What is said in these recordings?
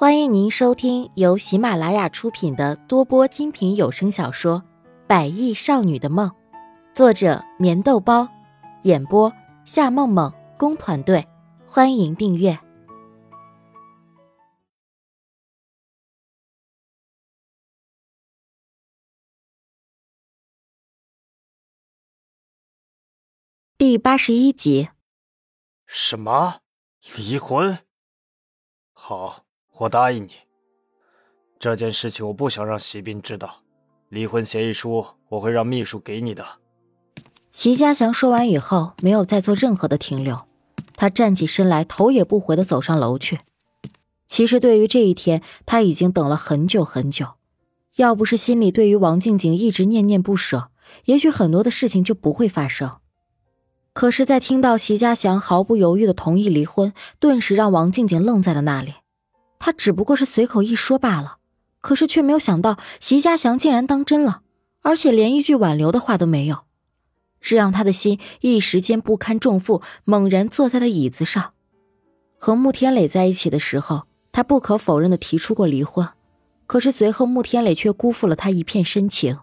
欢迎您收听由喜马拉雅出品的多播精品有声小说《百亿少女的梦》，作者：棉豆包，演播：夏梦梦工团队。欢迎订阅第八十一集。什么？离婚？好。我答应你，这件事情我不想让席斌知道。离婚协议书我会让秘书给你的。席家祥说完以后，没有再做任何的停留，他站起身来，头也不回的走上楼去。其实对于这一天，他已经等了很久很久。要不是心里对于王静静一直念念不舍，也许很多的事情就不会发生。可是，在听到席家祥毫不犹豫的同意离婚，顿时让王静静愣在了那里。他只不过是随口一说罢了，可是却没有想到席家祥竟然当真了，而且连一句挽留的话都没有，这让他的心一时间不堪重负，猛然坐在了椅子上。和穆天磊在一起的时候，他不可否认的提出过离婚，可是随后穆天磊却辜负了他一片深情。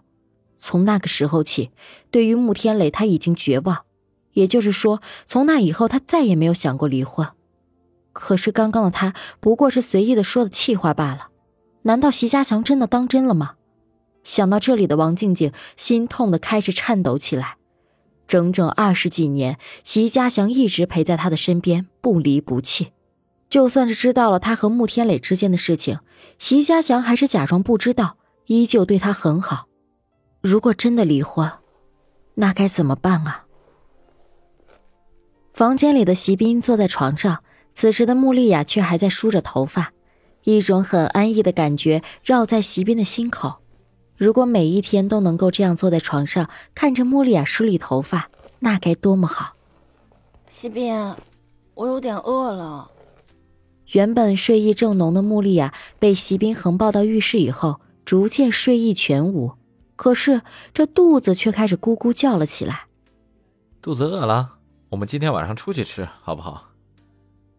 从那个时候起，对于穆天磊他已经绝望，也就是说，从那以后他再也没有想过离婚。可是刚刚的他不过是随意的说的气话罢了，难道席家祥真的当真了吗？想到这里的王静静心痛的开始颤抖起来。整整二十几年，席家祥一直陪在他的身边，不离不弃。就算是知道了他和穆天磊之间的事情，席家祥还是假装不知道，依旧对他很好。如果真的离婚，那该怎么办啊？房间里的席斌坐在床上。此时的穆丽亚却还在梳着头发，一种很安逸的感觉绕在席斌的心口。如果每一天都能够这样坐在床上，看着穆丽亚梳理头发，那该多么好！席斌，我有点饿了。原本睡意正浓的穆丽亚被席斌横抱到浴室以后，逐渐睡意全无，可是这肚子却开始咕咕叫了起来。肚子饿了，我们今天晚上出去吃好不好？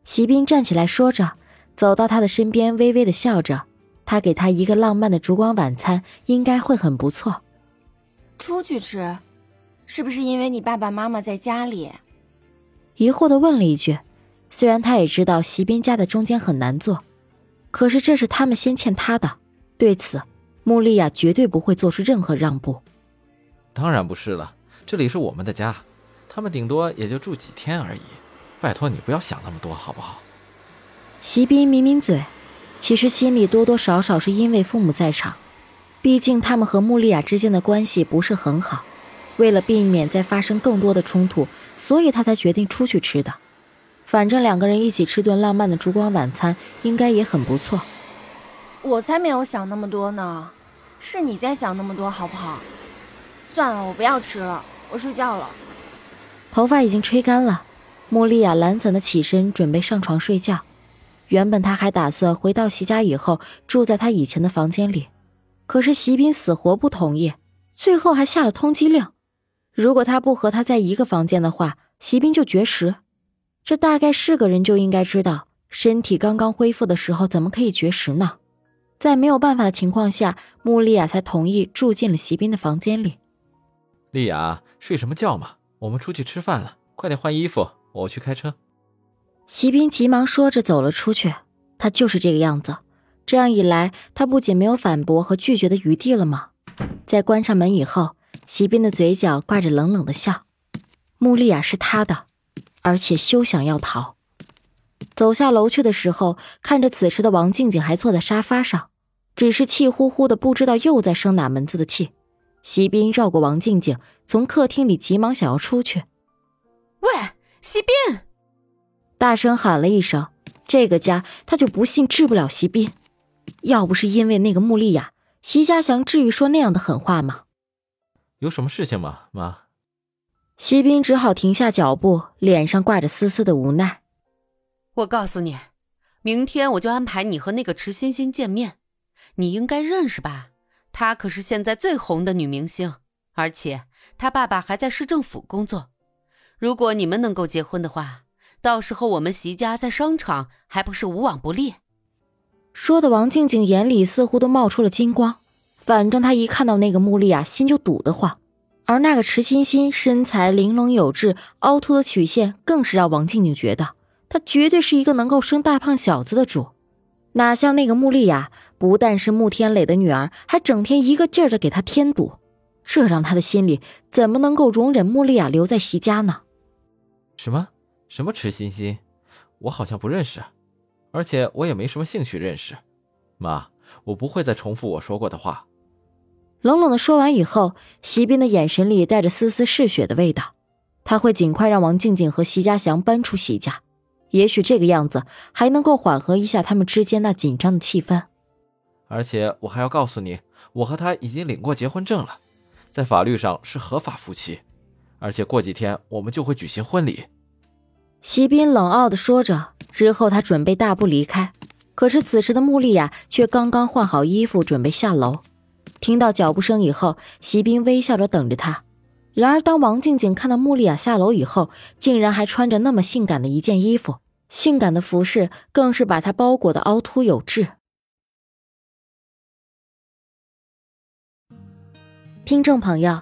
席斌站起来说着，走到他的身边，微微的笑着。他给他一个浪漫的烛光晚餐，应该会很不错。出去吃，是不是因为你爸爸妈妈在家里？疑惑的问了一句。虽然他也知道席斌家的中间很难做，可是这是他们先欠他的，对此，穆丽亚绝对不会做出任何让步。当然不是了，这里是我们的家，他们顶多也就住几天而已。拜托你不要想那么多，好不好？席斌抿抿嘴，其实心里多多少少是因为父母在场，毕竟他们和穆丽亚之间的关系不是很好。为了避免再发生更多的冲突，所以他才决定出去吃的。反正两个人一起吃顿浪漫的烛光晚餐，应该也很不错。我才没有想那么多呢，是你在想那么多，好不好？算了，我不要吃了，我睡觉了。头发已经吹干了。穆丽亚懒散的起身，准备上床睡觉。原本她还打算回到席家以后住在他以前的房间里，可是席斌死活不同意，最后还下了通缉令。如果他不和他在一个房间的话，席斌就绝食。这大概是个人就应该知道，身体刚刚恢复的时候怎么可以绝食呢？在没有办法的情况下，穆丽亚才同意住进了席斌的房间里。丽亚，睡什么觉嘛？我们出去吃饭了，快点换衣服。我去开车。席斌急忙说着走了出去。他就是这个样子。这样一来，他不仅没有反驳和拒绝的余地了吗？在关上门以后，席斌的嘴角挂着冷冷的笑。穆丽亚是他的，而且休想要逃。走下楼去的时候，看着此时的王静静还坐在沙发上，只是气呼呼的，不知道又在生哪门子的气。席斌绕过王静静，从客厅里急忙想要出去。喂！席斌，大声喊了一声：“这个家他就不信治不了席斌。要不是因为那个穆丽亚，席家祥至于说那样的狠话吗？”有什么事情吗，妈？席斌只好停下脚步，脸上挂着丝丝的无奈。我告诉你，明天我就安排你和那个池欣欣见面。你应该认识吧？她可是现在最红的女明星，而且她爸爸还在市政府工作。如果你们能够结婚的话，到时候我们席家在商场还不是无往不利？说的王静静眼里似乎都冒出了金光。反正她一看到那个穆丽亚，心就堵得慌。而那个池欣欣身材玲珑有致，凹凸的曲线更是让王静静觉得她绝对是一个能够生大胖小子的主。哪像那个穆丽亚，不但是穆天磊的女儿，还整天一个劲儿的给他添堵，这让他的心里怎么能够容忍穆丽亚留在席家呢？什么什么池欣欣，我好像不认识，而且我也没什么兴趣认识。妈，我不会再重复我说过的话。冷冷的说完以后，席斌的眼神里带着丝丝嗜血的味道。他会尽快让王静静和席家祥搬出席家，也许这个样子还能够缓和一下他们之间那紧张的气氛。而且我还要告诉你，我和他已经领过结婚证了，在法律上是合法夫妻，而且过几天我们就会举行婚礼。席斌冷傲的说着，之后他准备大步离开。可是此时的穆丽亚却刚刚换好衣服，准备下楼。听到脚步声以后，席斌微笑着等着他。然而，当王静静看到穆丽亚下楼以后，竟然还穿着那么性感的一件衣服，性感的服饰更是把她包裹的凹凸有致。听众朋友，